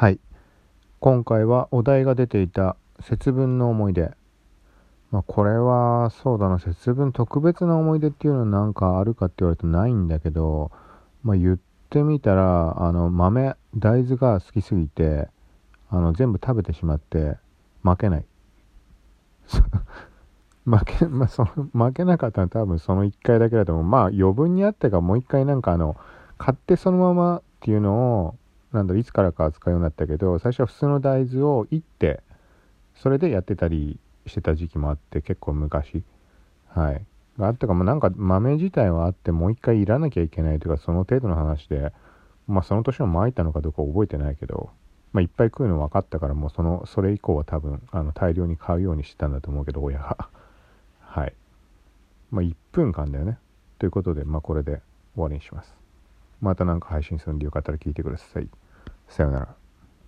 はい。今回はお題が出ていた節分の思い出。まあこれはそうだな。節分特別な思い出っていうのはなんかあるかって言われるとないんだけどまあ言ってみたらあの豆大豆が好きすぎてあの全部食べてしまって負けない。負け、まあ、その負けなかったのは多分その1回だけだと思う。まあ余分にあってかもう1回なんかあの買ってそのままっていうのをなんだろいつからか扱うようになったけど最初は普通の大豆をいってそれでやってたりしてた時期もあって結構昔。はい。があったかもなんか豆自体はあってもう一回いらなきゃいけないとかその程度の話でまあその年も巻いたのかどうか覚えてないけどまあいっぱい食うの分かったからもうそのそれ以降は多分あの大量に買うようにしてたんだと思うけど親が。はい。まあ1分間だよね。ということでまあこれで終わりにします。また何か配信するんでよかったら聞いてください。さようなら。